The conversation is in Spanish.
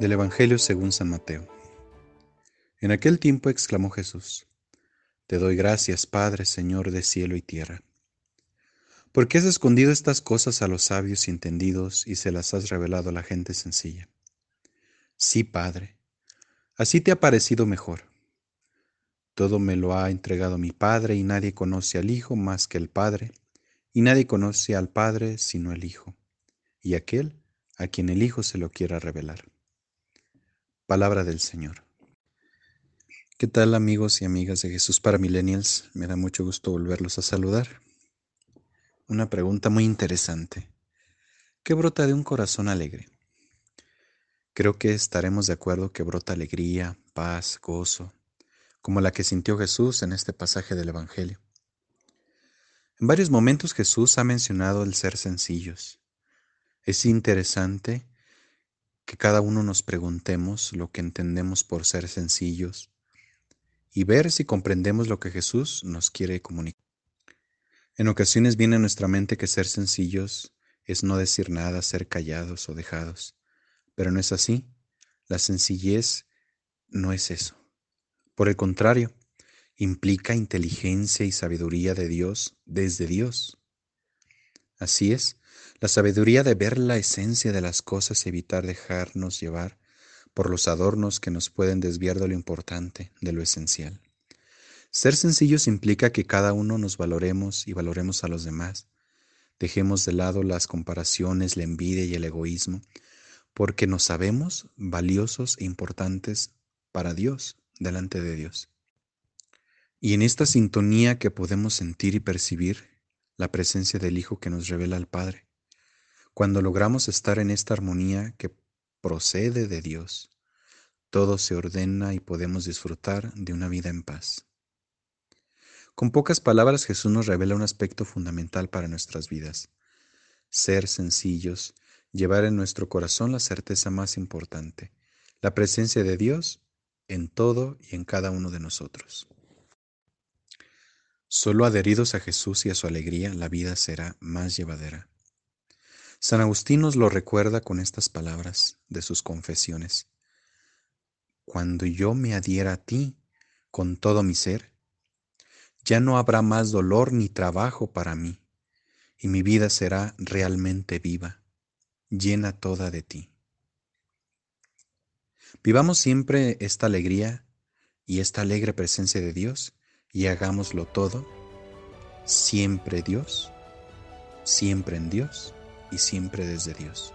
Del Evangelio según San Mateo. En aquel tiempo exclamó Jesús, Te doy gracias, Padre, Señor de cielo y tierra, porque has escondido estas cosas a los sabios y entendidos y se las has revelado a la gente sencilla. Sí, Padre, así te ha parecido mejor. Todo me lo ha entregado mi Padre y nadie conoce al Hijo más que el Padre, y nadie conoce al Padre sino el Hijo, y aquel a quien el Hijo se lo quiera revelar. Palabra del Señor. ¿Qué tal amigos y amigas de Jesús para Millennials? Me da mucho gusto volverlos a saludar. Una pregunta muy interesante. ¿Qué brota de un corazón alegre? Creo que estaremos de acuerdo que brota alegría, paz, gozo, como la que sintió Jesús en este pasaje del Evangelio. En varios momentos Jesús ha mencionado el ser sencillos. Es interesante que cada uno nos preguntemos lo que entendemos por ser sencillos y ver si comprendemos lo que Jesús nos quiere comunicar. En ocasiones viene a nuestra mente que ser sencillos es no decir nada, ser callados o dejados, pero no es así. La sencillez no es eso. Por el contrario, implica inteligencia y sabiduría de Dios desde Dios. Así es, la sabiduría de ver la esencia de las cosas y evitar dejarnos llevar por los adornos que nos pueden desviar de lo importante, de lo esencial. Ser sencillos implica que cada uno nos valoremos y valoremos a los demás. Dejemos de lado las comparaciones, la envidia y el egoísmo, porque nos sabemos valiosos e importantes para Dios, delante de Dios. Y en esta sintonía que podemos sentir y percibir la presencia del Hijo que nos revela al Padre, cuando logramos estar en esta armonía que procede de Dios, todo se ordena y podemos disfrutar de una vida en paz. Con pocas palabras Jesús nos revela un aspecto fundamental para nuestras vidas. Ser sencillos, llevar en nuestro corazón la certeza más importante, la presencia de Dios en todo y en cada uno de nosotros. Solo adheridos a Jesús y a su alegría, la vida será más llevadera. San Agustín nos lo recuerda con estas palabras de sus confesiones. Cuando yo me adhiera a ti con todo mi ser, ya no habrá más dolor ni trabajo para mí, y mi vida será realmente viva, llena toda de ti. Vivamos siempre esta alegría y esta alegre presencia de Dios y hagámoslo todo, siempre Dios, siempre en Dios y siempre desde Dios.